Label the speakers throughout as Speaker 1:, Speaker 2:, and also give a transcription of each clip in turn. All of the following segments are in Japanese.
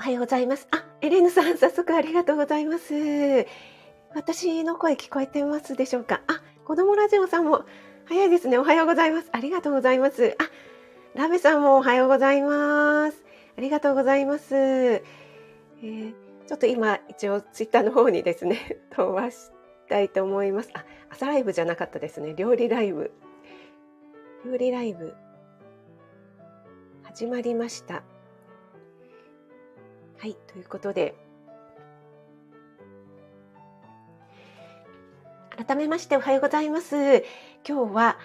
Speaker 1: おはようございます。あ、エレーヌさん、早速ありがとうございます。私の声聞こえてますでしょうか？あ、子供ラジオさんも早いですね。おはようございます。ありがとうございます。あ、ラベさんもおはようございます。ありがとうございます。えー、ちょっと今、一応ツイッターの方にですね、飛ばしたいと思います。あ、朝ライブじゃなかったですね。料理ライブ。料理ライブ。始まりました。はい、ということで、改めましておはようございます。今日は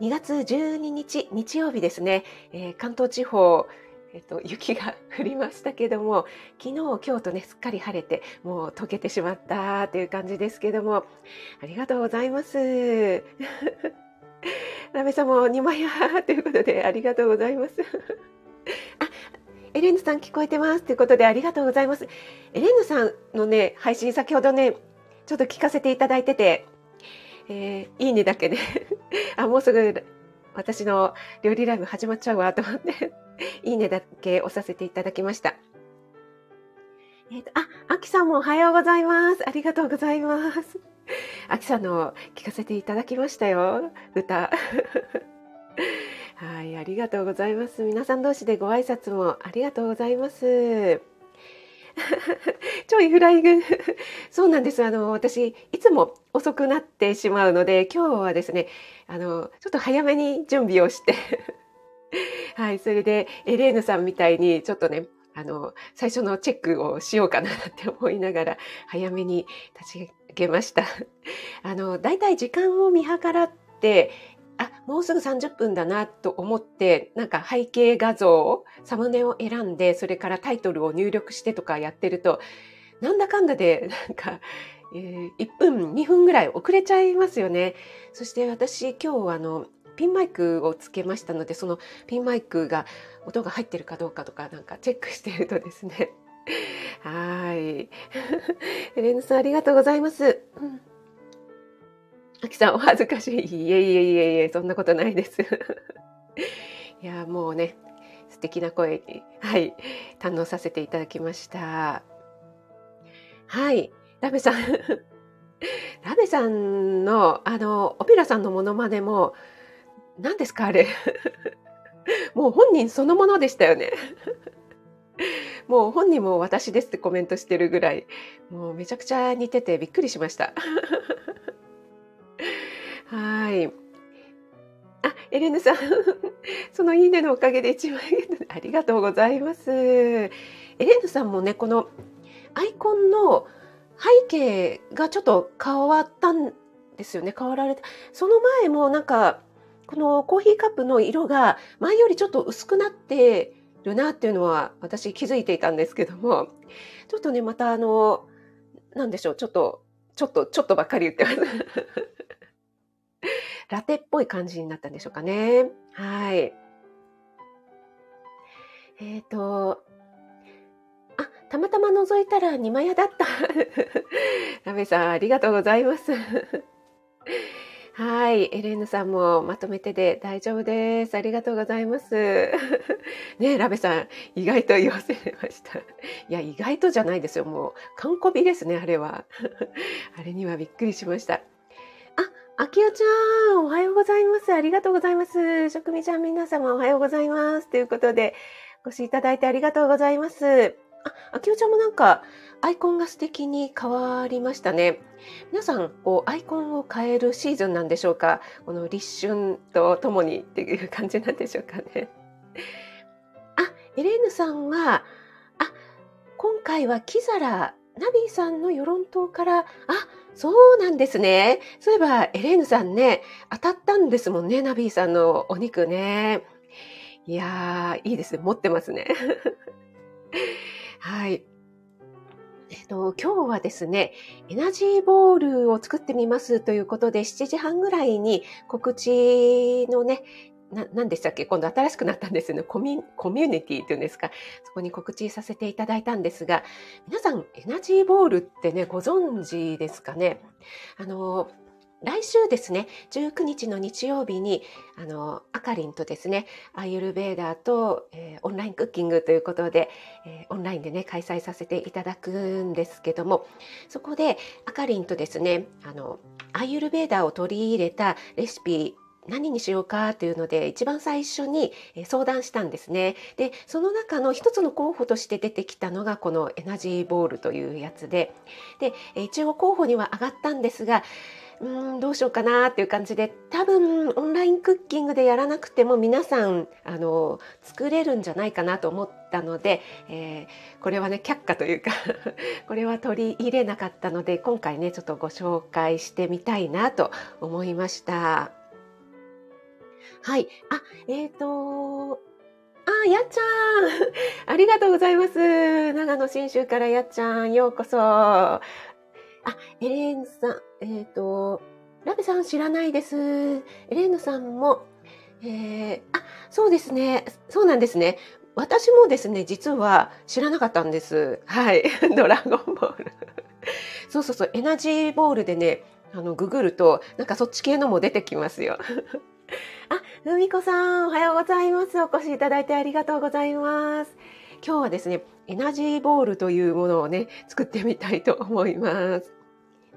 Speaker 1: 2月12日日曜日ですね、えー、関東地方、えっと、雪が降りましたけども昨日今日とねすっかり晴れてもう溶けてしまったという感じですけどもありがとうございます。ラメさんも2枚やということでありがとうございます。エレンヌさん聞こえてますということでありがとうございます。エレンヌさんのね、配信先ほどね、ちょっと聞かせていただいてて、えー、いいねだけで あ、もうすぐ私の料理ライブ始まっちゃうわと思って いいねだけ押させていただきました。えっ、ー、と、あ、あきさんもおはようございます。ありがとうございます。あきさんの聞かせていただきましたよ。歌。はい、ありがとうございます。皆さん同士でご挨拶もありがとうございます。ちょいフライング。そうなんです。あの、私、いつも遅くなってしまうので、今日はですね、あの、ちょっと早めに準備をして はい、それで、エレーヌさんみたいに、ちょっとね、あの、最初のチェックをしようかなって思いながら、早めに立ち上げました。あの、だいたい時間を見計らって、あ、もうすぐ30分だなと思って、なんか背景画像を、サムネを選んで、それからタイトルを入力してとかやってると、なんだかんだで、なんか、えー、1分、2分ぐらい遅れちゃいますよね。そして私、今日あの、ピンマイクをつけましたので、そのピンマイクが音が入ってるかどうかとかなんかチェックしてるとですね。はい。エ レンヌさんありがとうございます。うんあきさん、お恥ずかしい。いえいえいえいえ、そんなことないです。いや、もうね、素敵な声に、はい、堪能させていただきました。はい、ラベさん。ラベさんの、あの、オペラさんのモノマネも、何ですか、あれ。もう本人そのものでしたよね。もう本人も私ですってコメントしてるぐらい、もうめちゃくちゃ似ててびっくりしました。あ、エレンヌさん、そのいいねのおかげで1万円ありがとうございます。エレンヌさんもね、このアイコンの背景がちょっと変わったんですよね。変わられた。その前もなんか、このコーヒーカップの色が前よりちょっと薄くなってるなっていうのは私気づいていたんですけども、ちょっとね、またあの、なんでしょう、ちょっと、ちょっと、ちょっとばっかり言ってます。ラテっぽい感じになったんでしょうかね。はい。えっ、ー、と、あ、たまたま覗いたら二枚屋だった。ラメさん、ありがとうございます。はい。エレーヌさんもまとめてで大丈夫です。ありがとうございます。ねラベさん、意外と言わせました。いや、意外とじゃないですよ。もう、完コピですね、あれは。あれにはびっくりしました。あきおちゃん、おはようございます。ありがとうございます。職味ちゃん、皆様おはようございます。ということで、お越しいただいてありがとうございます。あ、あきおちゃんもなんか、アイコンが素敵に変わりましたね。皆さん、こう、アイコンを変えるシーズンなんでしょうか？この立春とともにっていう感じなんでしょうかね。あ、エレーヌさんは、あ、今回はキザラ、ナビーさんの与論島から、あ、そうなんですね。そういえば、エレーヌさんね、当たったんですもんね、ナビーさんのお肉ね。いやー、いいですね。持ってますね。はい。えっと、今日はですね、エナジーボールを作ってみますということで、7時半ぐらいに告知のね、何でしたっけ？今度新しくなったんですよね。コミコミュニティっていうんですか。そこに告知させていただいたんですが、皆さん、エナジーボールってね、ご存知ですかね？あの、来週ですね、19日の日曜日に、あの、あかりんとですね、アイユルベーダーと、えー、オンラインクッキングということで、えー、オンラインでね、開催させていただくんですけども、そこで、あかりんとですね、あの、アイユルベーダーを取り入れたレシピ何にしようかというので一番最初に相談したんですね。でその中の一つの候補として出てきたのがこのエナジーボールというやつでで一応候補には上がったんですがうんどうしようかなっていう感じで多分オンラインクッキングでやらなくても皆さんあの作れるんじゃないかなと思ったので、えー、これはね却下というか これは取り入れなかったので今回ねちょっとご紹介してみたいなと思いました。はい。あ、えっ、ー、とあ、やっちゃん ありがとうございます。長野新州からやっちゃん、ようこそ。あ、エレーヌさん、えっ、ー、と、ラベさん知らないです。エレーヌさんも、えー、あ、そうですね。そうなんですね。私もですね、実は知らなかったんです。はい。ドラゴンボール。そうそうそう、エナジーボールでね、あの、ググると、なんかそっち系のも出てきますよ。あ、ふみこさん、おはようございます。お越しいただいてありがとうございます。今日はですね、エナジーボールというものをね、作ってみたいと思います。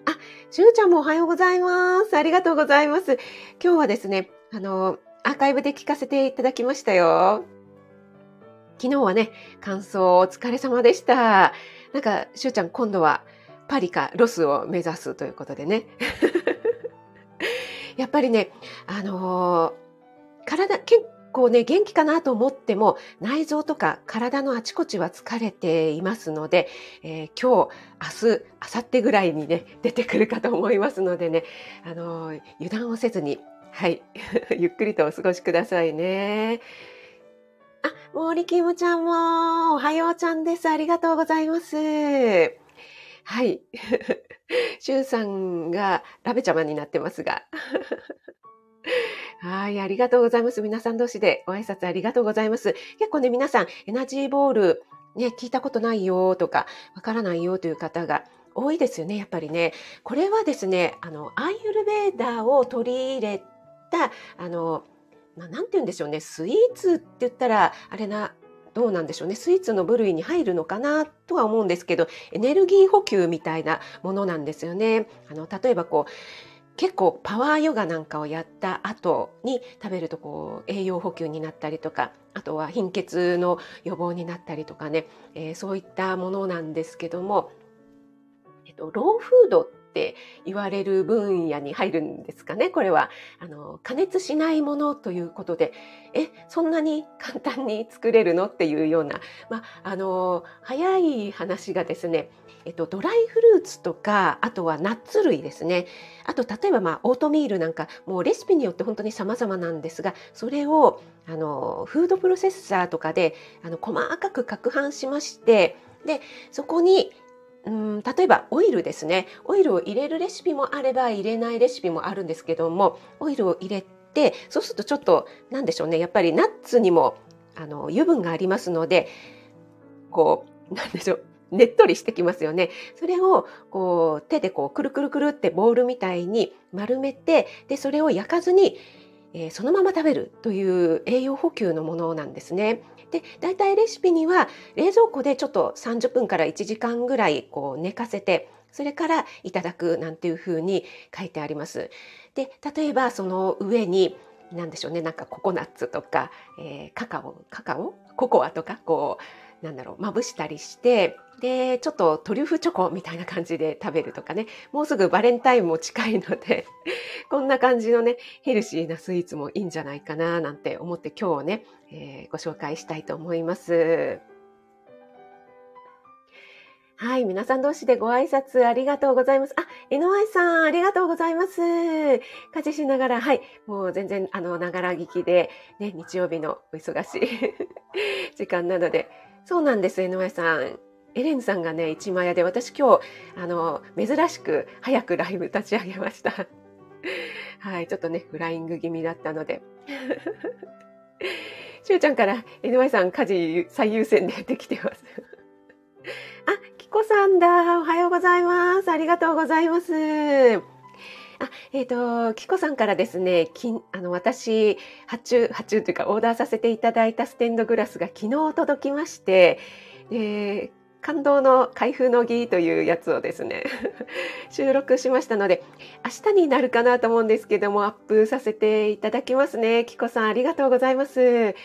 Speaker 1: あ、しゅうちゃんもおはようございます。ありがとうございます。今日はですね、あの、アーカイブで聞かせていただきましたよ。昨日はね、感想お疲れ様でした。なんか、しゅうちゃん今度はパリかロスを目指すということでね。やっぱりね、あのー、体、結構ね、元気かなと思っても、内臓とか体のあちこちは疲れていますので、えー、今日、明日、明後日ぐらいにね、出てくるかと思いますのでね、あのー、油断をせずに、はい、ゆっくりとお過ごしくださいね。あ、森キムちゃんも、おはようちゃんです。ありがとうございます。はい。シュウさんがラベちゃまになってますが。はい、ありがとうございます。皆さん同士でご挨拶ありがとうございます。結構ね、皆さん、エナジーボール、ね、聞いたことないよとか、わからないよという方が多いですよね、やっぱりね。これはですね、あの、アイユルベーダーを取り入れた、あの、まあ、なんて言うんでしょうね、スイーツって言ったら、あれな、どうなんでしょうねスイーツの部類に入るのかなとは思うんですけどエネルギー補給みたいなものなんですよね。あの例えばこう結構パワーヨガなんかをやった後に食べるとこう栄養補給になったりとかあとは貧血の予防になったりとかね、えー、そういったものなんですけども、えっと、ローフードってって言われる分野に入るんですかね？これはあの加熱しないものということで。えそんなに簡単に作れるの？っていうような、まあ、の早い話がですねえっと、ドライフルーツとかあとはナッツ類ですね。あと例えば、まあ、オートミールなんかもうレシピによって本当に様々なんですがそれをあのフードプロセッサーとかであの細かく攪拌しましてでそこにうん例えばオイルですねオイルを入れるレシピもあれば入れないレシピもあるんですけどもオイルを入れてそうするとちょっと何でしょうねやっぱりナッツにもあの油分がありますのでこうなんでしょうねっとりしてきますよね。それをこう手でこうくるくるくるってボールみたいに丸めてでそれを焼かずに、えー、そのまま食べるという栄養補給のものなんですね。で大体レシピには冷蔵庫でちょっと30分から1時間ぐらいこう寝かせてそれからいただくなんていうふうに書いてあります。で例えばその上に何でしょうねなんかココナッツとか、えー、カカオカカオ？ココアとかこうなんだろうまぶしたりしてでちょっとトリュフチョコみたいな感じで食べるとかねもうすぐバレンタインも近いので こんな感じのねヘルシーなスイーツもいいんじゃないかななんて思って今日ね、えー、ご紹介したいと思います。はい。皆さん同士でご挨拶ありがとうございます。あ、NY さん、ありがとうございます。家事しながら、はい。もう全然、あの、ながら聞きで、ね、日曜日のお忙しい 時間なので、そうなんです、NY さん。エレンさんがね、一枚屋で、私今日、あの、珍しく早くライブ立ち上げました。はい。ちょっとね、フライング気味だったので。しゅうちゃんから、NY さん、家事最優先でできてます。あ、きこさんだ。おはようございます。ありがとうございます。あ、えっ、ー、と、キコさんからですね、きあの、私、発注、発注というか、オーダーさせていただいたステンドグラスが昨日届きまして、えー、感動の開封の儀というやつをですね 収録しましたので明日になるかなと思うんですけどもアップさせていただきますね。キコさんありがとうございます、え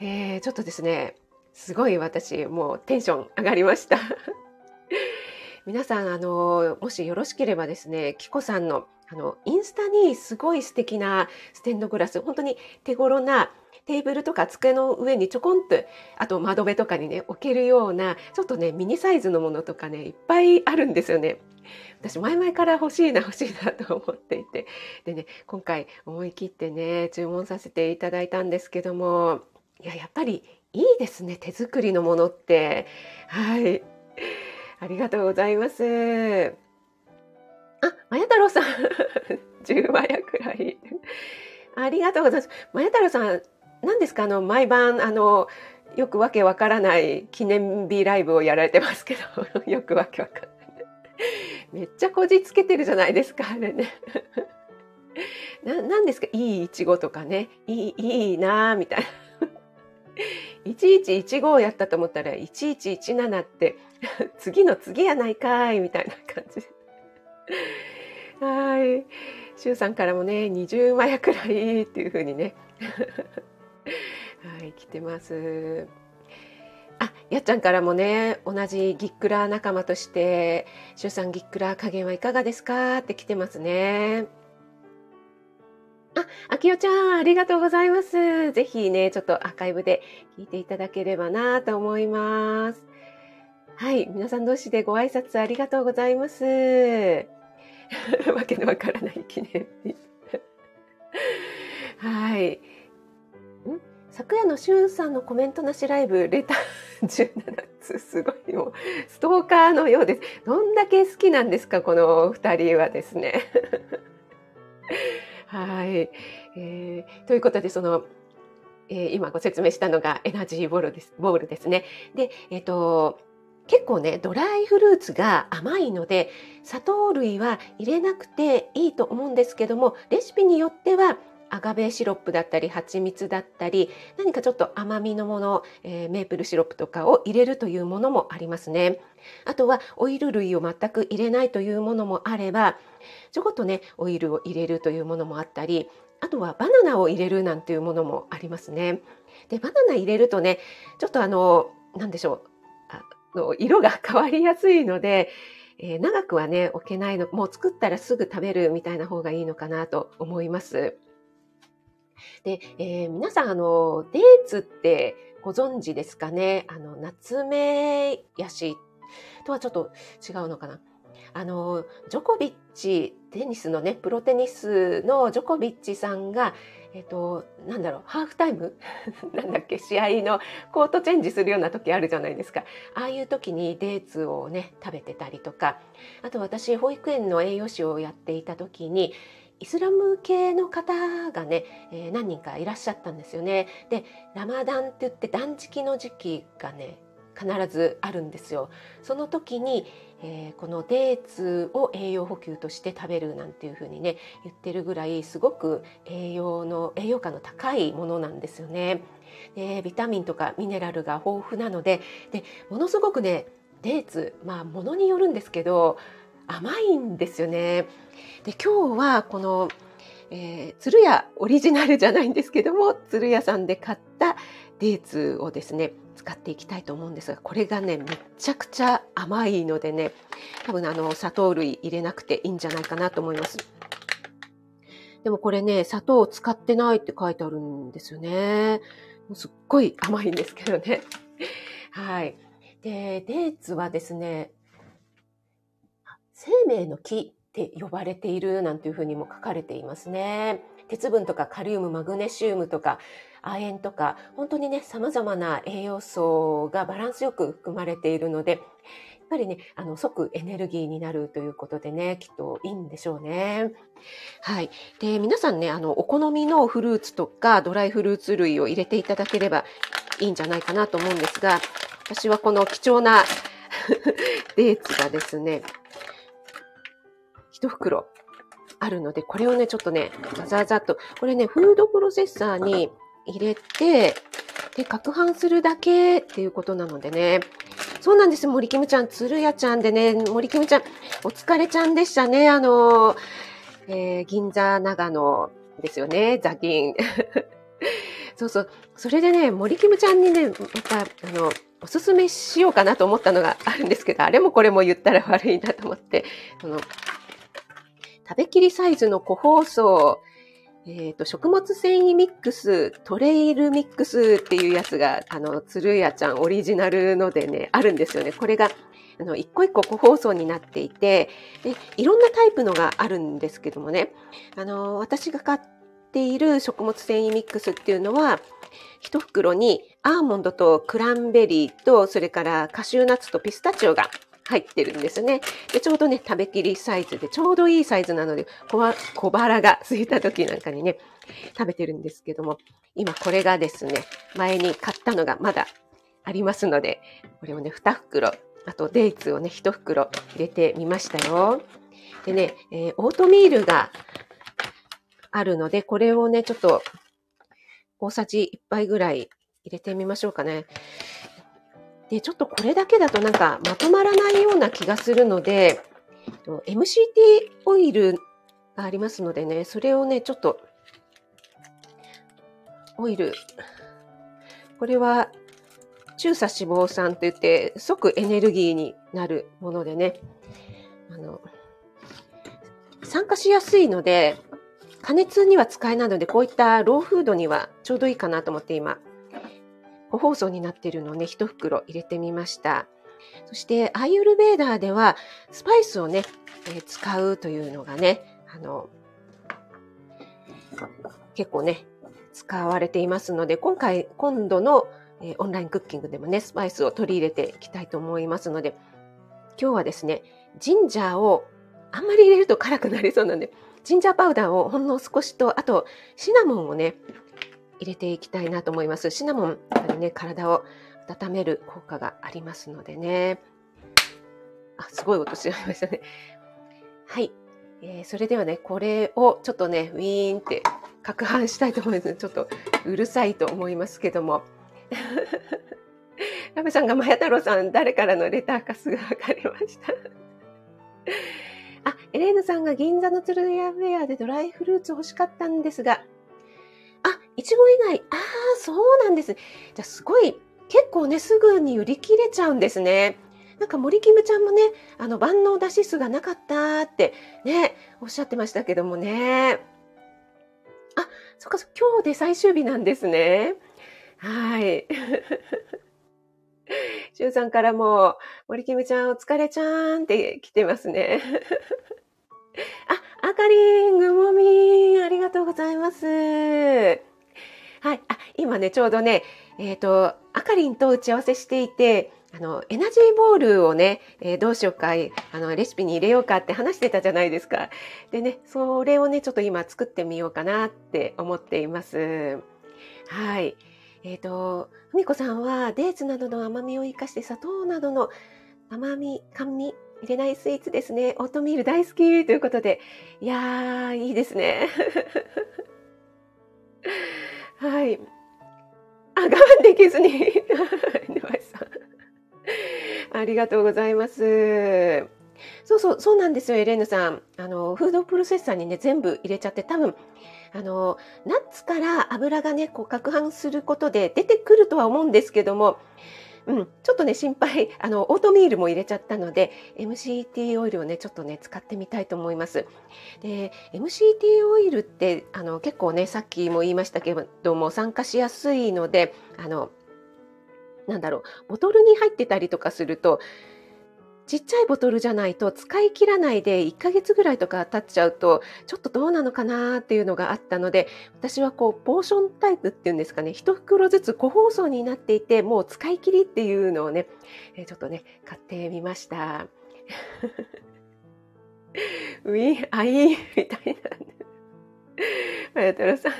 Speaker 1: ー、ちょっとですねすごい私もうテンション上がりました。皆さんあのもしよろしければですねキコさんのあのインスタにすごい素敵なステンドグラス本当に手頃なテーブルとか机の上にちょこんとあと窓辺とかにね置けるようなちょっとねミニサイズのものとかねいっぱいあるんですよね。私前々から欲しいな欲しいなと思っていて。でね今回思い切ってね注文させていただいたんですけどもいややっぱりいいですね手作りのものって。はい。ありがとうございます。あまや太郎さん。10話やくらい。ありがとうございます。まや太郎さん何ですか？あの毎晩あのよくわけわからない記念日ライブをやられてますけど よくわけわかんない。めっちゃこじつけてるじゃないですかあれね。な何ですか？いいいちごとかね。いいいいなみたいな。1115をやったと思ったら1117って 次の次やないかいみたいな感じ。はい。周さんからもね、20枚くらいっていう風にね。はい、来てます。あ、やっちゃんからもね、同じギックラー仲間として、しゅうさんギックラー加減はいかがですか？って来てますね。あ、あきおちゃん、ありがとうございます。ぜひね、ちょっとアーカイブで聞いていただければなと思います。はい、皆さん同士でご挨拶ありがとうございます。わけのわからない記念日。はい。昨夜のしゅんさんのコメントなしライブ、レター 17つ、すごいもう、ストーカーのようです。どんだけ好きなんですか、この二人はですね。はい、えー。ということで、その、えー、今ご説明したのがエナジーボールですボールですね。で、えっ、ー、と、結構ね、ドライフルーツが甘いので、砂糖類は入れなくていいと思うんですけども、レシピによってはアガベシロップだったり蜂蜜だったり何かちょっと甘みのもの、えー、メープルシロップとかを入れるというものもありますね。あとはオイル類を全く入れないというものもあればちょこっとねオイルを入れるというものもあったりあとはバナナを入れるなんていうものもありますね。でバナナ入れるとねちょっとあの何でしょうあの色が変わりやすいのでえー、長くはね置けないのもう作ったらすぐ食べるみたいな方がいいのかなと思います。で、えー、皆さん、あの、デーツってご存知ですかね？あの、夏目ヤシとはちょっと違うのかな？あの、ジョコビッチ、テニスのね、プロテニスのジョコビッチさんが、えっと、なんだろう、ハーフタイム？なんだっけ、試合のコートチェンジするような時あるじゃないですか。ああいう時にデーツをね、食べてたりとか、あと私、保育園の栄養士をやっていた時に、イスラム系の方がね、えー、何人かいらっしゃったんですよね。でラマダンって言って断食の時期がね必ずあるんですよ。その時に、えー、このデーツを栄養補給として食べるなんていう風にね言ってるぐらいすごく栄養の栄養価の高いものなんですよね。でビタミンとかミネラルが豊富なのででものすごくねデーツまあものによるんですけど甘いんですよね。で今日はこの、えー、鶴屋オリジナルじゃないんですけども鶴屋さんで買ったデーツをですね使っていきたいと思うんですがこれがねめちゃくちゃ甘いのでね多分あの砂糖類入れなくていいんじゃないかなと思います。でもこれね砂糖を使ってないって書いてあるんですよね。もうすっごい甘いんですけどね。はい。で、デーツはですね、生命の木って呼ばれているなんていうふうにも書かれていますね。鉄分とかカリウム、マグネシウムとか亜鉛とか本当にね様々な栄養素がバランスよく含まれているのでやっぱりねあの即エネルギーになるということでねきっといいんでしょうね。はい。で皆さんねあのお好みのフルーツとかドライフルーツ類を入れていただければいいんじゃないかなと思うんですが私はこの貴重な デーツがですね1袋あるので、これをね、ちょっとね、ザザザっと、これね、フードプロセッサーに入れて、で、攪拌するだけっていうことなのでね、そうなんです、森キムちゃん、つるやちゃんでね、森キムちゃん、お疲れちゃんでしたね、あの、えー、銀座長野ですよね、ザキン。そうそう。それでね、森キムちゃんにね、また、あの、おすすめしようかなと思ったのがあるんですけど、あれもこれも言ったら悪いなと思って、その、食べきりサイズの個包装、えっ、ー、と、食物繊維ミックス、トレイルミックスっていうやつが、あの、つるやちゃんオリジナルのでね、あるんですよね。これが、あの、一個一個個包装になっていて、で、いろんなタイプのがあるんですけどもね、あの、私が買っている食物繊維ミックスっていうのは、一袋にアーモンドとクランベリーと、それからカシューナッツとピスタチオが入ってるんですね。で、ちょうどね、食べきりサイズで、ちょうどいいサイズなので、小腹が空いた時なんかにね、食べてるんですけども、今これがですね、前に買ったのがまだありますので、これをね、2袋、あとデーツをね、1袋入れてみましたよ。でね、えー、オートミールがあるので、これをね、ちょっと大さじ1杯ぐらい入れてみましょうかね。で、ちょっとこれだけだとなんかまとまらないような気がするので、MCT オイルがありますのでね、それをね、ちょっと、オイル。これは、中鎖脂肪酸と言って、即エネルギーになるものでね、あの、酸化しやすいので、加熱には使えないので、こういったローフードにはちょうどいいかなと思って今、個包装になっているのをね、一袋入れてみました。そして、アイユルベーダーでは、スパイスをね、えー、使うというのがね、あの、結構ね、使われていますので、今回、今度の、えー、オンラインクッキングでもね、スパイスを取り入れていきたいと思いますので、今日はですね、ジンジャーをあんまり入れると辛くなりそうなので、ジンジャーパウダーをほんの少しと、あとシナモンをね、入れていきたいなと思います。シナモン、やっぱりね、体を温める効果がありますのでね。あ、すごい音しちゃいましたね。はい。えー、それではね、これをちょっとね、ウィーンって攪拌したいと思います。ちょっとうるさいと思いますけども。ラブさんが、まや太郎さん、誰からのレターかすぐ分かりました。あ、エレーヌさんが銀座のツルヤフェアでドライフルーツ欲しかったんですが、いちご以外、ああ、そうなんです。じゃあすごい、結構ね、すぐに売り切れちゃうんですね。なんか森キムちゃんもね、あの万能だし酢がなかったってね、おっしゃってましたけどもね。あ、そっか、今日で最終日なんですね。はい。しゅうさんからも、森キムちゃんお疲れちゃーんって来てますね。あ、あかりん、ぐもみんありがとうございます。はい。あ、今ね、ちょうどね、えっ、ー、と、あかりんと打ち合わせしていて、あの、エナジーボールをね、えー、どうしようか、あの、レシピに入れようかって話してたじゃないですか。でね、それをね、ちょっと今作ってみようかなって思っています。はい。えっ、ー、と、ふみこさんはデーツなどの甘みを生かして砂糖などの甘み、甘味入れないスイーツですね。オートミール大好きということで。いやー、いいですね。はい。あ、我慢できずに。ありがとうございます。そうそう、そうなんですよ、エレーヌさん。あの、フードプロセッサーにね、全部入れちゃって、多分、あの、ナッツから油がね、こう、攪拌することで出てくるとは思うんですけども、うん、ちょっとね、心配、あの、オートミールも入れちゃったので、MCT オイルをね、ちょっとね、使ってみたいと思います。で、MCT オイルって、あの、結構ね、さっきも言いましたけども、酸化しやすいので、あの、なんだろう、ボトルに入ってたりとかすると、ちっちゃいボトルじゃないと使い切らないで1ヶ月ぐらいとか経っちゃうとちょっとどうなのかなっていうのがあったので私はこうポーションタイプっていうんですかね1袋ずつ個包装になっていてもう使い切りっていうのをねちょっとね買ってみました。ウィン、あいみたいな。あやたらさん。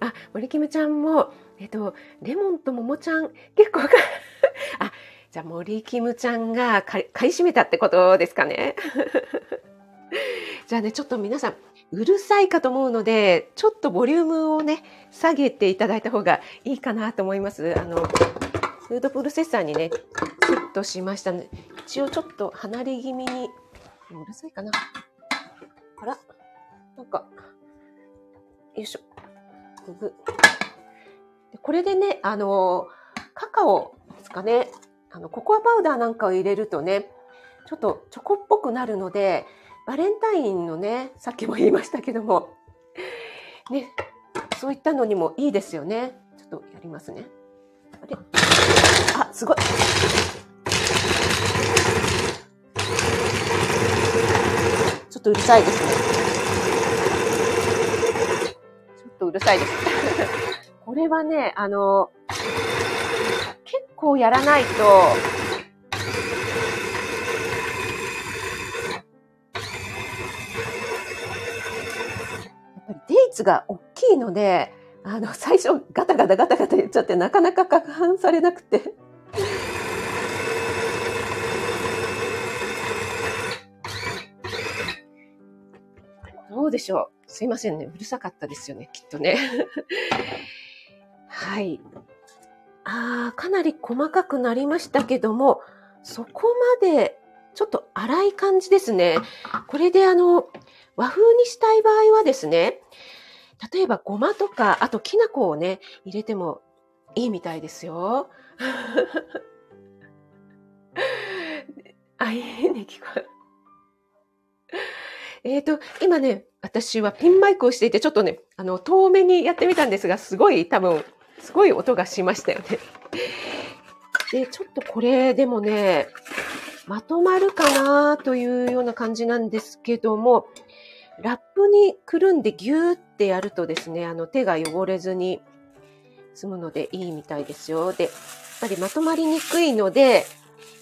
Speaker 1: あ、森キムちゃんも、えっと、レモンと桃ちゃん、結構か、あ、じゃあ森キムちゃんが買い占めたってことですかね？じゃあね、ちょっと皆さん、うるさいかと思うので、ちょっとボリュームをね、下げていただいた方がいいかなと思います。あの、フードプロセッサーにね、セットしましたのね。一応ちょっと離れ気味に、うるさいかな。あら、なんか、よいしょ。ググこれでね、あの、カカオですかね、あの、ココアパウダーなんかを入れるとね、ちょっとチョコっぽくなるので、バレンタインのね、さっきも言いましたけども、ね、そういったのにもいいですよね。ちょっとやりますね。あれ？あ、すごい。ちょっとうるさいですね。ちょっとうるさいです。これはね、あの、結構やらないと、やっぱりデーツが大きいので、あの、最初ガタガタガタガタ言っちゃってなかなか攪拌されなくて。どうでしょうすいませんね。うるさかったですよね。きっとね。はい。ああ、かなり細かくなりましたけども、そこまでちょっと粗い感じですね。これであの、和風にしたい場合はですね、例えばごまとか、あときな粉をね、入れてもいいみたいですよ。あ、いいね、聞こえ。えっ、ー、と、今ね、私はピンマイクをしていて、ちょっとね、あの、遠目にやってみたんですが、すごい多分、すごい音がしましたよね。で、ちょっとこれでもね、まとまるかなというような感じなんですけども、ラップにくるんでギューってやるとですね、あの手が汚れずに済むのでいいみたいですよ。で、やっぱりまとまりにくいので、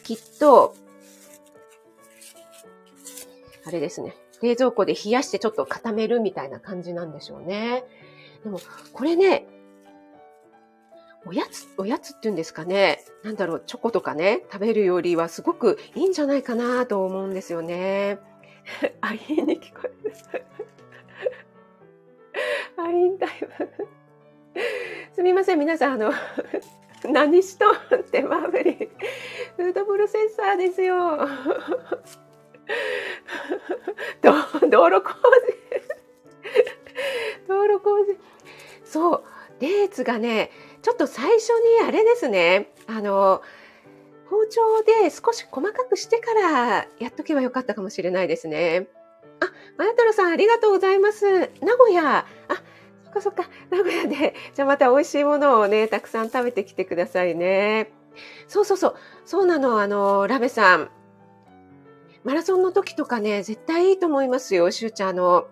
Speaker 1: きっと、あれですね、冷蔵庫で冷やしてちょっと固めるみたいな感じなんでしょうね。でも、これね、おやつ、おやつって言うんですかね。なんだろう、チョコとかね、食べるよりはすごくいいんじゃないかなと思うんですよね。あ、いいね、聞こえる。アリンタイム。すみません、皆さん、あの、何しとんってマーブリン。フードプロセッサーですよ。道路工事。道路工事。そう、デーツがね、ちょっと最初にあれですね、あの、包丁で少し細かくしてからやっとけばよかったかもしれないですね。あ、まや太郎さんありがとうございます。名古屋。あ、そっかそっか。名古屋で。じゃあまた美味しいものをね、たくさん食べてきてくださいね。そうそうそう。そうなの。あの、ラベさん。マラソンの時とかね、絶対いいと思いますよ。しゅうちゃん、あの、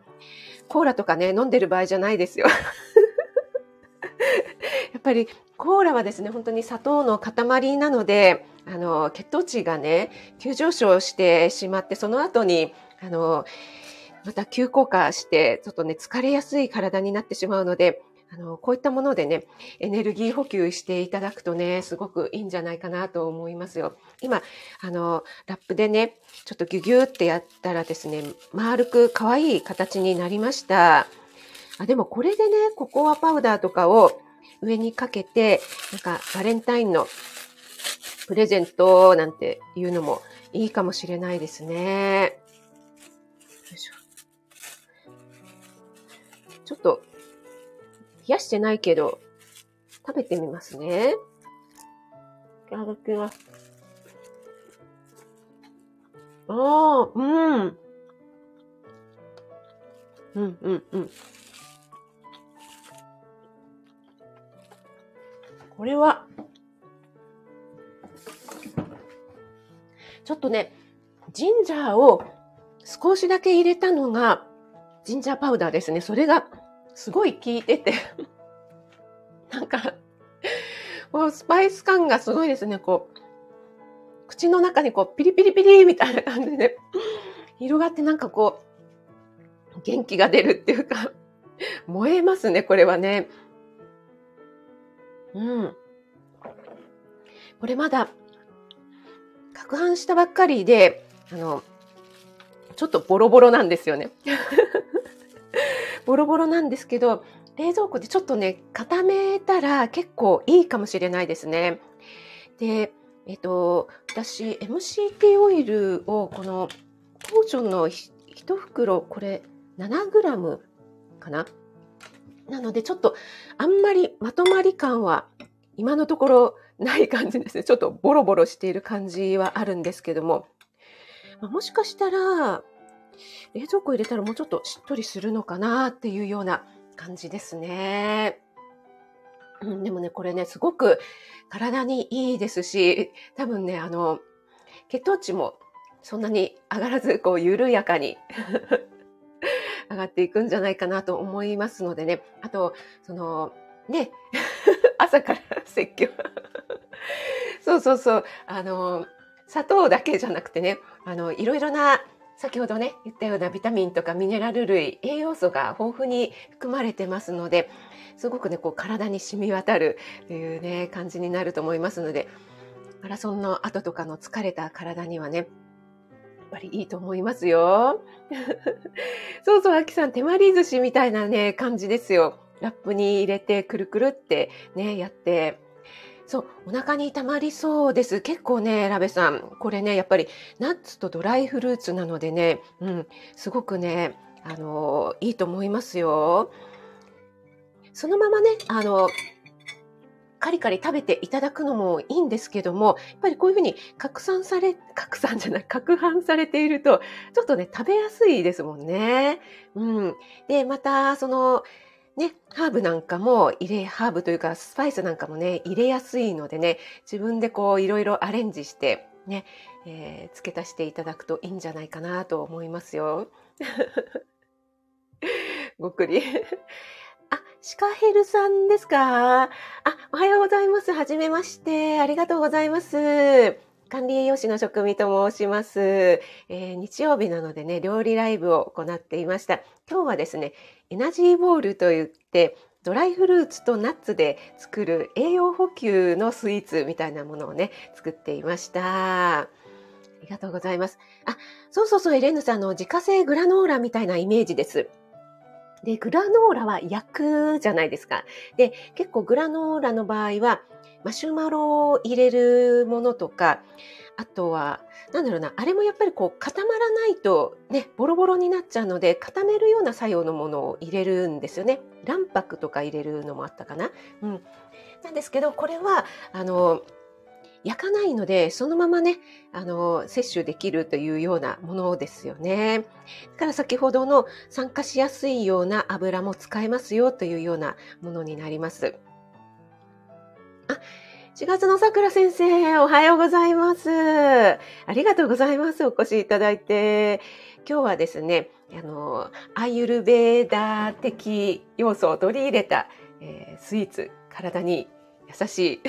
Speaker 1: コーラとかね、飲んでる場合じゃないですよ。っぱりコーラはですね、本当に砂糖の塊なので、あの、血糖値がね、急上昇してしまって、その後に、あの、また急降下して、ちょっとね、疲れやすい体になってしまうので、あの、こういったものでね、エネルギー補給していただくとね、すごくいいんじゃないかなと思いますよ。今、あの、ラップでね、ちょっとギュギュってやったらですね、丸く可愛い形になりました。あ、でもこれでね、ココアパウダーとかを上にかけて、なんかバレンタインのプレゼントなんていうのもいいかもしれないですね。よいしょ。ちょっと、冷やしてないけど、食べてみますね。いただきます。ああ、うん。うん、うん、うん。これは、ちょっとね、ジンジャーを少しだけ入れたのが、ジンジャーパウダーですね。それがすごい効いてて なんか、もうスパイス感がすごいですね。こう、口の中にこう、ピリピリピリみたいな感じで、広がってなんかこう、元気が出るっていうか、燃えますね、これはね。うん。これまだ攪拌したばっかりで、あの、ちょっとボロボロなんですよね。ボロボロなんですけど、冷蔵庫でちょっとね、固めたら結構いいかもしれないですね。で、えっと、私、MCT オイルをこのポーションの1袋、これ 7g かな？なのでちょっとあんまりまとまり感は今のところない感じですね。ちょっとボロボロしている感じはあるんですけども、もしかしたら冷蔵庫入れたらもうちょっとしっとりするのかなっていうような感じですね。うん、でもね、これね、すごく体にいいですし、多分ね、あの、血糖値もそんなに上がらず、こう、緩やかに 上がっていくんじゃないかなと思いますのでね。あと、その、ね、朝から説教。そうそうそう。あの、砂糖だけじゃなくてね、あの、いろいろな先ほどね言ったようなビタミンとかミネラル類栄養素が豊富に含まれてますのですごくねこう体に染み渡るというね感じになると思いますのでマラソンの後とかの疲れた体にはねやっぱりいいと思いますよ。そうそう、あきさん、手まり寿司みたいなね、感じですよ。ラップに入れて、くるくるってね、やって、そう、お腹に溜まりそうです。結構ね、ラベさん、これね、やっぱりナッツとドライフルーツなのでね、うん、すごくね、あの、いいと思いますよ。そのままね、あの、カリカリ食べていただくのもいいんですけども、やっぱりこういうふうに拡散され、拡散じゃない、拡拌されていると、ちょっとね、食べやすいですもんね。うん。で、また、その、ね、ハーブなんかも入れ、ハーブというかスパイスなんかもね、入れやすいのでね、自分でこういろいろアレンジしてね、えー、付け足していただくといいんじゃないかなと思いますよ。ごっくり。あ、シカヘルさんですか？あ、おはようございます。はじめまして。ありがとうございます。管理栄養士の職味と申します、えー、日曜日なのでね、料理ライブを行っていました。今日はですね、エナジーボールといって、ドライフルーツとナッツで作る栄養補給のスイーツみたいなものをね、作っていました。ありがとうございます。あ、そうそうそう、エレンヌさんの自家製グラノーラみたいなイメージです。で、グラノーラは焼くじゃないですか。で、結構グラノーラの場合は、マシュマロを入れるものとか、あとは、なんだろうな、あれもやっぱりこう固まらないとね、ボロボロになっちゃうので、固めるような作用のものを入れるんですよね。卵白とか入れるのもあったかな。うん。なんですけど、これは、あの、焼かないので、そのままね、あの、摂取できるというようなものですよね。だから先ほどの酸化しやすいような油も使えますよというようなものになります。あ、4月のさくら先生、おはようございます。ありがとうございます。お越しいただいて。今日はですね、あの、アイユルベーダー的要素を取り入れた、えー、スイーツ、体に優しい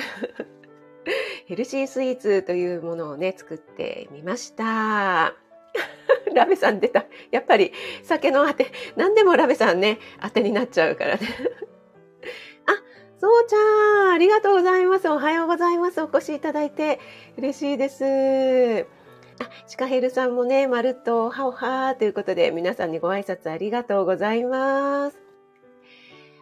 Speaker 1: ヘルシースイーツというものをね、作ってみました。ラベさん出た。やっぱり酒のあて、何でもラベさんね、当てになっちゃうからね。そうちゃん、ありがとうございます。おはようございます。お越しいただいて嬉しいです。あ、シカヘルさんもね、まるっとハオハーということで、皆さんにご挨拶ありがとうございます。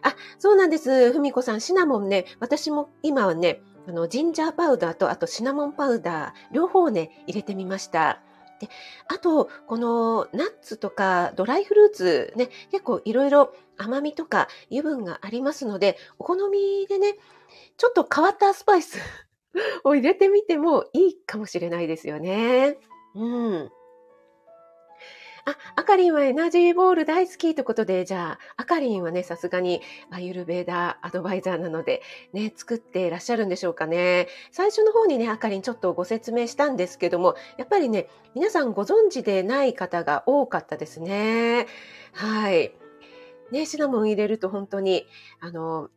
Speaker 1: あ、そうなんです。ふみこさん、シナモンね、私も今はね、あの、ジンジャーパウダーと、あとシナモンパウダー、両方ね、入れてみました。で、あと、このナッツとかドライフルーツね、結構いろいろ甘みとか油分がありますので、お好みでね、ちょっと変わったスパイス を入れてみてもいいかもしれないですよね。うん。あ、あかりんはエナジーボール大好きということで、じゃあ、あかりんはね、さすがにアユルベーダーアドバイザーなので、ね、作っていらっしゃるんでしょうかね。最初の方にね、あかりんちょっとご説明したんですけども、やっぱりね、皆さんご存知でない方が多かったですね。はい。ね、シナモン入れると本当に、あの、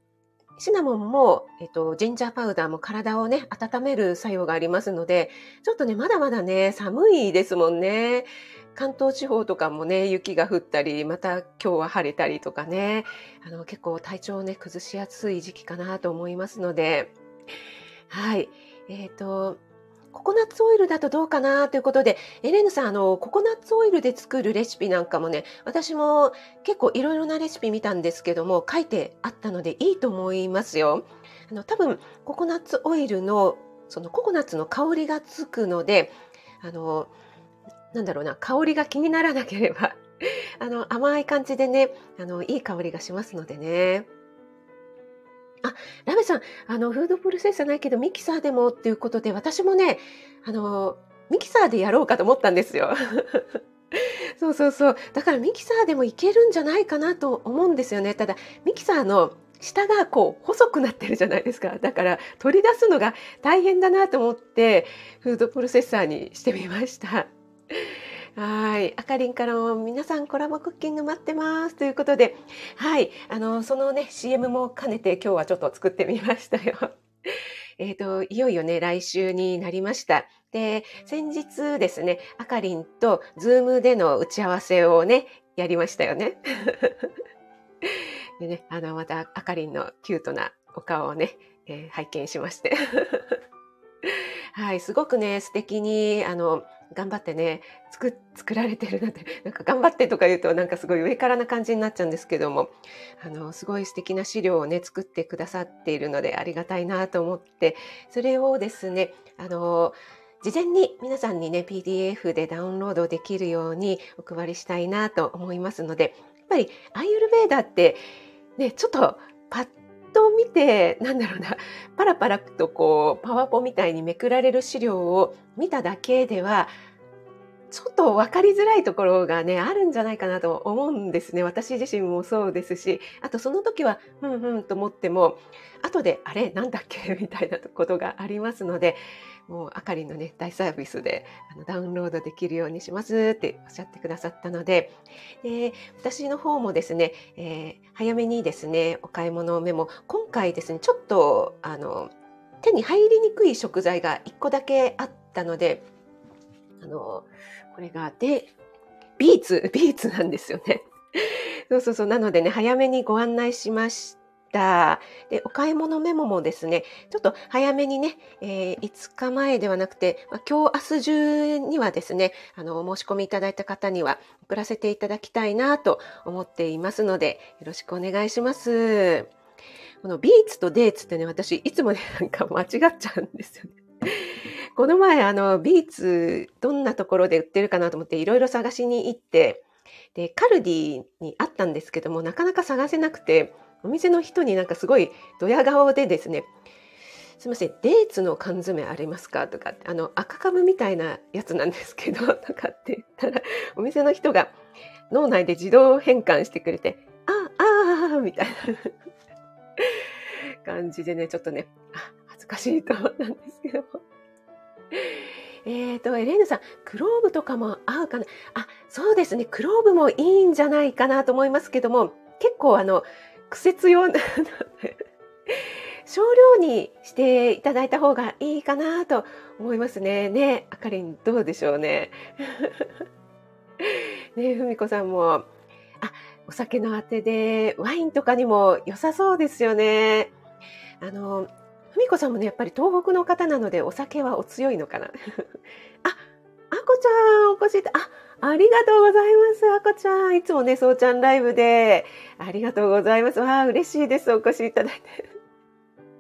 Speaker 1: シナモンも、えっと、ジンジャーパウダーも体をね、温める作用がありますので、ちょっとね、まだまだね、寒いですもんね。関東地方とかもね、雪が降ったり、また今日は晴れたりとかね、あの、結構体調をね、崩しやすい時期かなと思いますので、はい。えっ、ー、と、ココナッツオイルだとどうかなということで、エレーヌさん、あの、ココナッツオイルで作るレシピなんかもね、私も結構いろいろなレシピ見たんですけども、書いてあったのでいいと思いますよ。あの、多分、ココナッツオイルの、そのココナッツの香りがつくので、あの、なんだろうな、香りが気にならなければ、あの、甘い感じでね、あの、いい香りがしますのでね。あ、ラメさん、あの、フードプロセッサーないけど、ミキサーでもっていうことで、私もね、あの、ミキサーでやろうかと思ったんですよ。そうそうそう。だからミキサーでもいけるんじゃないかなと思うんですよね。ただ、ミキサーの下がこう細くなってるじゃないですか。だから取り出すのが大変だなと思ってフードプロセッサーにしてみました。はい。あかりんからも皆さんコラボクッキング待ってますということで、はい。あの、そのね、CM も兼ねて今日はちょっと作ってみましたよ。えっ、と、いよいよね、来週になりました。で、先日ですね、あかりんとズームでの打ち合わせをね、やりましたよね。でね、あの、またあかりんのキュートなお顔をね、えー、拝見しまして。はい、すごくね、素敵に、あの、頑張ってね作作られてるなんて なんか頑張ってとか言うとなんかすごい上からな感じになっちゃうんですけどもあのすごい素敵な資料をね作ってくださっているのでありがたいなと思ってそれをですねあの事前に皆さんにね PDF でダウンロードできるようにお配りしたいなと思いますのでやっぱりアイユルベーダってねちょっとパッと見てなんだろうなパラパラとこうパワポみたいにめくられる資料を見ただけではちょっと分かりづらいところがねあるんじゃないかなと思うんですね。私自身もそうですし。あとその時はふんふんと思っても後であれなんだっけ？みたいなことがありますのでもうあかりのね大サービスであのダウンロードできるようにしますっておっしゃってくださったので。で私の方もですね、えー、早めにですねお買い物メモ。今回ですねちょっとあの手に入りにくい食材が1個だけあったのであのこれがでビーツ ビーツなんですよね。そうそうそうなのでね早めにご案内しました。で、お買い物メモもですね、ちょっと早めにね、えー、5日前ではなくて、まあ、今日明日中にはですね、あの、お申し込みいただいた方には送らせていただきたいなと思っていますので、よろしくお願いします。このビーツとデーツってね、私いつもね、なんか間違っちゃうんですよね。この前、あの、ビーツ、どんなところで売ってるかなと思っていろいろ探しに行って、で、カルディにあったんですけども、なかなか探せなくて、お店の人になんかすごいドヤ顔でですねすみませんデーツの缶詰ありますか？とかあの赤カブみたいなやつなんですけど とかって言ったらお店の人が脳内で自動変換してくれてあああみたいな感じでねちょっとねあ恥ずかしいと思ったんですけども。えっ、ー、と、エレーヌさん、クローブとかも合うかな？あ、そうですね。クローブもいいんじゃないかなと思いますけども、結構あの、苦節用な 少量にしていただいた方がいいかなと思いますね。ねあかりんどうでしょうね？ねふみこさんも、あ、お酒のあてでワインとかにも良さそうですよね。あの、ふみこさんもね、やっぱり東北の方なのでお酒はお強いのかな？あ、あこちゃんお越しいた、あ、ありがとうございます。あこちゃん。いつもね、そうちゃんライブで。ありがとうございます。わあ、嬉しいです。お越しいただいて。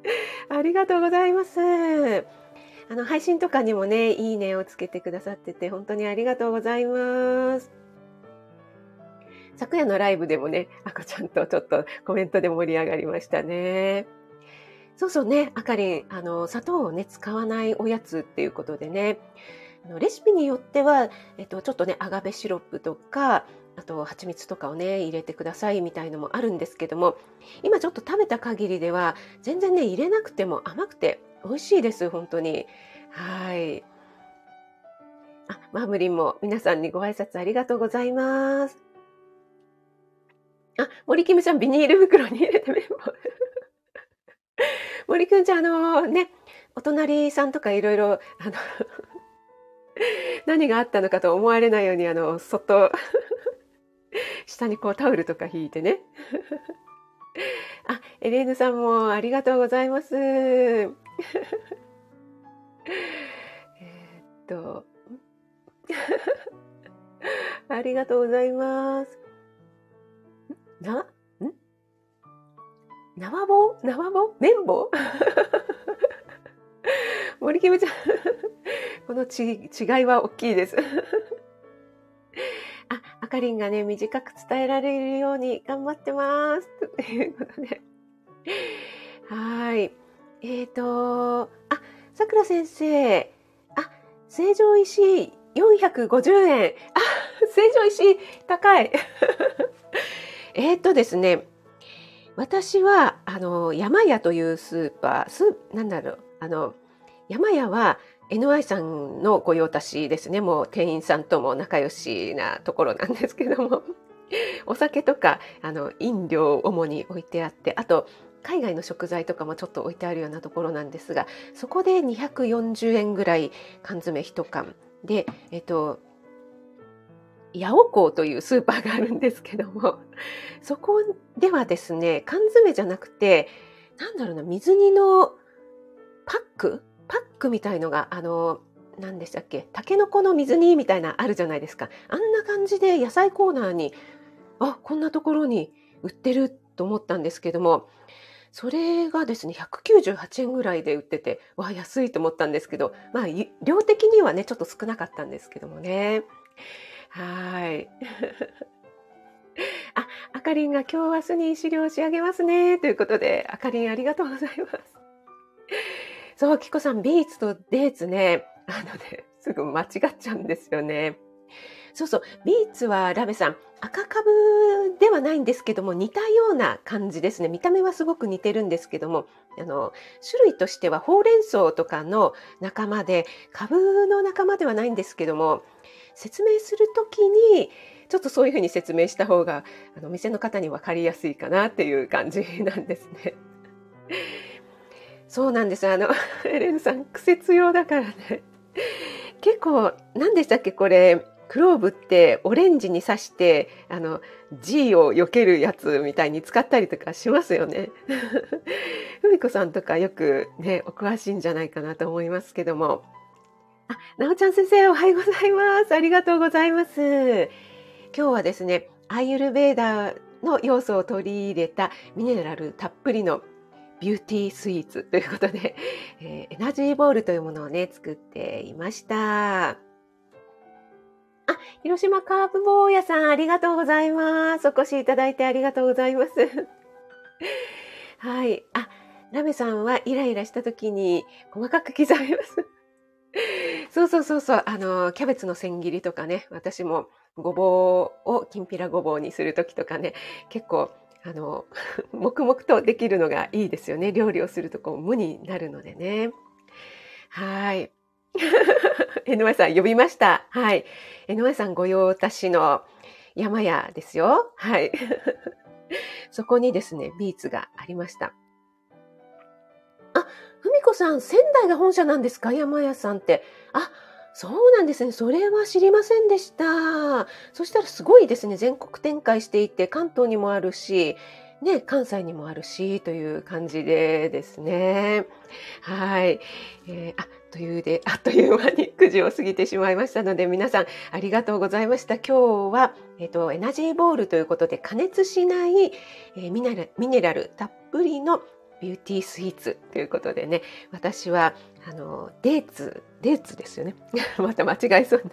Speaker 1: ありがとうございます。あの、配信とかにもね、いいねをつけてくださってて、本当にありがとうございます。昨夜のライブでもね、あこちゃんとちょっとコメントで盛り上がりましたね。そうそうね、あかりん、あの、砂糖をね、使わないおやつっていうことでね、あのレシピによっては、えっと、ちょっとねアガベシロップとかあと蜂蜜とかをね入れてくださいみたいのもあるんですけども今ちょっと食べた限りでは全然ね入れなくても甘くて美味しいです本当に。はい。あマームリンも皆さんにご挨拶ありがとうございます。あ森キムちゃんビニール袋に入れてメモ森くんちゃんあのねお隣さんとかいろいろあの 何があったのかと思われないようにあのそっと 下にこうタオルとか引いてね あエレーヌさんもありがとうございますえっと、ありがとうございます。な、ん生棒？生棒？綿棒？森キムちゃん このち違いは大きいです あ、あかりんがね、短く伝えられるように頑張ってます。ということで。はい。えっ、ー、と、あ、さくら先生。あ、成城石450円。あ、成城石高い。えっとですね、私は、あの、山屋というスーパー、スなんだろう、あの、山屋は NY さんの御用達ですね。もう店員さんとも仲良しなところなんですけども。お酒とかあの飲料を主に置いてあってあと海外の食材とかもちょっと置いてあるようなところなんですがそこで240円ぐらい缶詰1缶で、えっと、八尾港というスーパーがあるんですけども そこではですね缶詰じゃなくてなんだろうな水煮のパック？パックみたいのが、あの、何でしたっけ、たけのこの水煮みたいなあるじゃないですか。あんな感じで野菜コーナーに、あ、こんなところに売ってると思ったんですけども、それがですね、198円ぐらいで売ってて、わ、安いと思ったんですけど、まあ、量的にはね、ちょっと少なかったんですけどもね。はい。あ、あかりんが今日明日に資料を仕上げますね。ということで、あかりんありがとうございます。そう、キコさん、ビーツとデーツね、あのね、すぐ間違っちゃうんですよね。そうそう、ビーツはラベさん、赤株ではないんですけども、似たような感じですね。見た目はすごく似てるんですけども、あの、種類としてはほうれん草とかの仲間で、株の仲間ではないんですけども、説明するときに、ちょっとそういうふうに説明した方が、あの、店の方に分かりやすいかなっていう感じなんですね。そうなんです。あの、エレンさん、癖強だからね。結構、何でしたっけ、これ。クローブってオレンジに刺して、あの、G を避けるやつみたいに使ったりとかしますよね。ふみこさんとかよくね、お詳しいんじゃないかなと思いますけども。あ、なおちゃん先生おはようございます。ありがとうございます。今日はですね、アイユルベーダーの要素を取り入れたミネラルたっぷりのビューティースイーツということで、えー、エナジーボールというものをね、作っていました。あ、広島カープ坊やさん、ありがとうございます。お越しいただいてありがとうございます。はい。あ、ラメさんはイライラした時に細かく刻みます。そうそうそうそう。あの、キャベツの千切りとかね、私もごぼうをきんぴらごぼうにする時とかね、結構あの、黙々とできるのがいいですよね。料理をするとこう無になるのでね。はい。NY さん呼びました。はい。NY さん御用達の山屋ですよ。はい。そこにですね、ビーツがありました。さん、仙台が本社なんですか？山屋さんって。あ、そうなんですね。それは知りませんでした。そしたらすごいですね。全国展開していて、関東にもあるし、ね、関西にもあるし、という感じでですね。はい。えー、あ、というで、あっという間に9時を過ぎてしまいましたので、皆さんありがとうございました。今日は、えっ、ー、と、エナジーボールということで、加熱しない、えー、ミネラミネラルたっぷりのビューティースイーツということでね、私は、あの、デーツ、デーツですよね。また間違えそうな。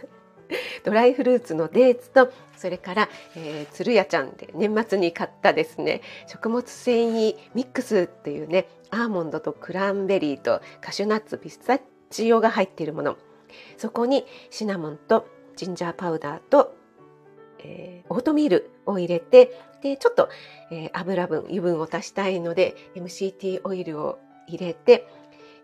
Speaker 1: ドライフルーツのデーツと、それから、えー、ツルヤちゃんで年末に買ったですね、食物繊維ミックスっていうね、アーモンドとクランベリーとカシューナッツ、ピスタチオが入っているもの。そこにシナモンとジンジャーパウダーとえー、オートミールを入れてでちょっと、えー、油分油分を足したいので MCT オイルを入れて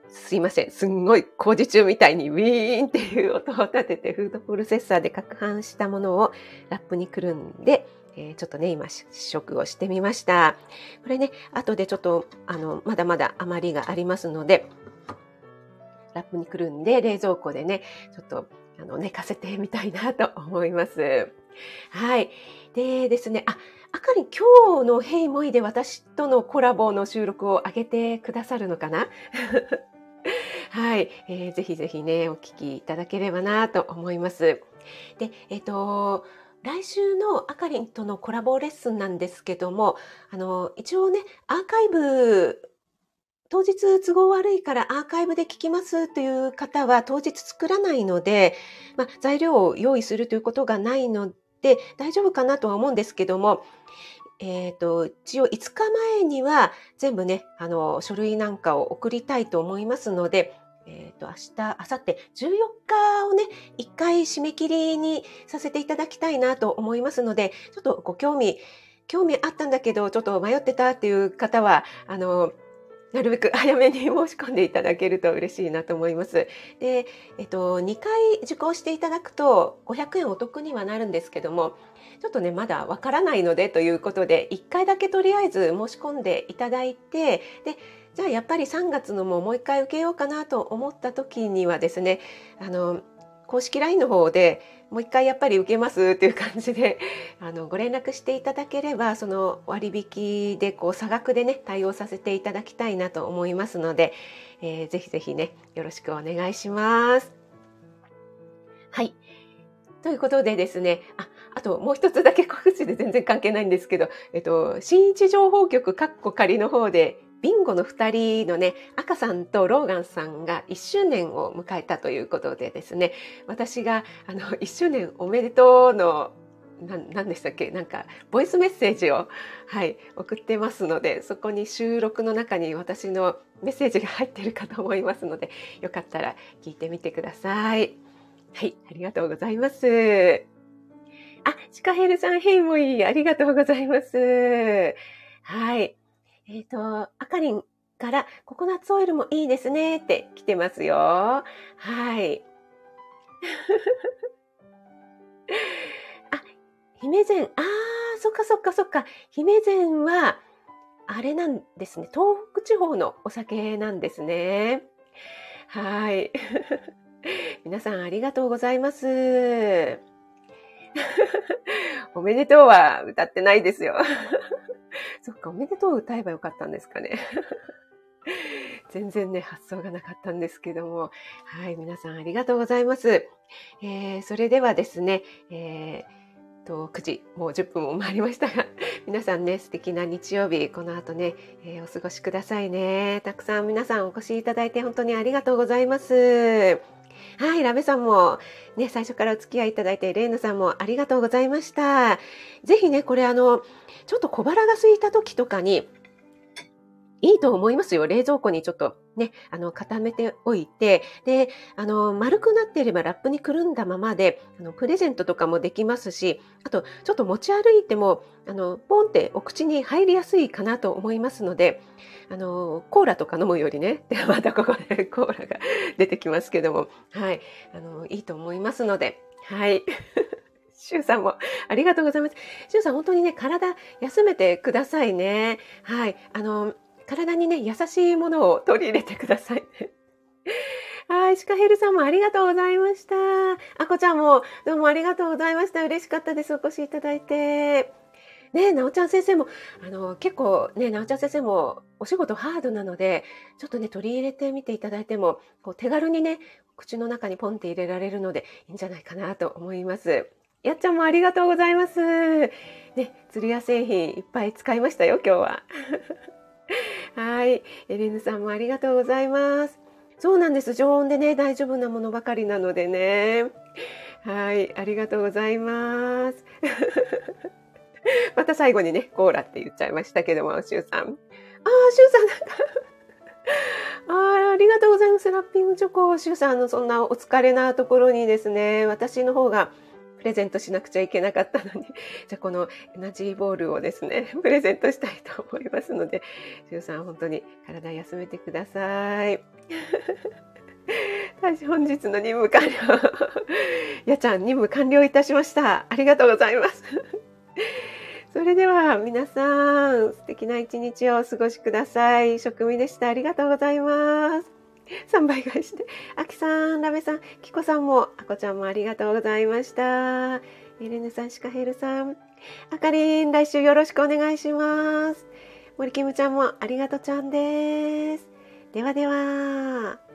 Speaker 1: すいませんすんごい工事中みたいにウィーンっていう音を立ててフードプロセッサーで攪拌したものをラップにくるんでえ、ちょっとね、今試食をしてみました。これね、後でちょっと、あの、まだまだ余りがありますので、ラップにくるんで冷蔵庫でね、ちょっと、あの、寝かせてみたいなと思います。はい。でですね、あ、あかり今日のヘイモイで私とのコラボの収録を上げてくださるのかな？はい、えー、ぜひぜひね、お聞きいただければなと思います。で、えっ、ー、と、来週のあかりんとのコラボレッスンなんですけども、あの、一応ね、アーカイブ当日都合悪いからアーカイブで聞きますという方は当日作らないので、まあ、材料を用意するということがないので大丈夫かなとは思うんですけども、えっ、ー、と、一応5日前には全部ね、あの、書類なんかを送りたいと思いますので、えっ、ー、と、明日、明後日、14日をね、一回締め切りにさせていただきたいなと思いますので、ちょっとご興味、興味あったんだけど、ちょっと迷ってたっていう方は、あの、なるべく 早めに申し込んでいただけると嬉しいなと思います。で、えっと、2回受講していただくと500円お得にはなるんですけども、ちょっとね、まだわからないのでということで、1回だけとりあえず申し込んでいただいて、で、じゃあやっぱり3月のももう1回受けようかなと思った時にはですね、あの、公式 LINE の方でもう一回やっぱり受けますっていう感じで あのご連絡していただければその割引でこう差額でね対応させていただきたいなと思いますので、えー、ぜひぜひねよろしくお願いします。はいということでですねああともう一つだけ告知で全然関係ないんですけど、えっと、新一情報局かっこ仮の方でビンゴの2人のね、赤さんとローガンさんが1周年を迎えたということでですね、私があの1周年おめでとうの何でしたっけ？なんかボイスメッセージを、はい、送ってますのでそこに収録の中に私のメッセージが入ってるかと思いますのでよかったら聞いてみてください。はい、ありがとうございます。あ、シカヘルさん、ヘイモイ、ありがとうございます。はい。えっ、ー、と、あかりんからココナッツオイルもいいですねって来てますよ。はい。あ、姫膳。ああ、そっかそっかそっか。姫膳は、あれなんですね。東北地方のお酒なんですね。はい。皆さんありがとうございます。おめでとうは歌ってないですよ。そっか、おめでとう歌えばよかったんですかね。全然ね、発想がなかったんですけども。はい、皆さんありがとうございます。えー、それではですね、えー、と9時もう10分も回りましたが 皆さんね素敵な日曜日この後ね、えー、お過ごしくださいねたくさん皆さんお越しいただいて本当にありがとうございますはい、ラベさんもね、最初からお付き合いいただいて、レイナさんもありがとうございました。ぜひね、これあの、ちょっと小腹が空いた時とかに、いいと思いますよ。冷蔵庫にちょっとね、あの、固めておいて、で、あの、丸くなっていればラップにくるんだままで、あの、プレゼントとかもできますし、あと、ちょっと持ち歩いても、あの、ポンってお口に入りやすいかなと思いますので、あの、コーラとか飲むよりね、では、またここでコーラが出てきますけども、はい、あの、いいと思いますので、はい。シュウさんもありがとうございます。シュウさん、本当にね、体休めてくださいね。はい。あの、体にね、優しいものを取り入れてくださいね。はい、シカヘルさんもありがとうございました。あこちゃんもどうもありがとうございました。嬉しかったです。お越しいただいて。ねなおちゃん先生も、あの、結構ね、なおちゃん先生もお仕事ハードなので、ちょっとね、取り入れてみていただいても、こう手軽にね、口の中にポンって入れられるので、いいんじゃないかなと思います。やっちゃんもありがとうございます。ね、釣り屋製品いっぱい使いましたよ、今日は。はい。エレンヌさんもありがとうございます。そうなんです。常温でね、大丈夫なものばかりなのでね。はい。ありがとうございます。また最後にね、コーラって言っちゃいましたけども、シュウさん。ああ、シュウさんなんかああ、りがとうございます。ラッピングチョコ。シュウさんのそんなお疲れなところにですね、私の方がレゼントしなくちゃいけなかったのに、じゃあこのエナジーボールをですね、プレゼントしたいと思いますので、しゅうさん本当に体休めてください。本日の任務完了。やちゃん、任務完了いたしました。ありがとうございます。それでは皆さん、素敵な一日をお過ごしください。職味でした。ありがとうございます。3倍返して。あきさん、ラメさん、キコさんも、あこちゃんもありがとうございました。エレヌさん、シカヘルさん、あかりん、来週よろしくお願いします。森キムちゃんもありがとちゃんです。ではでは。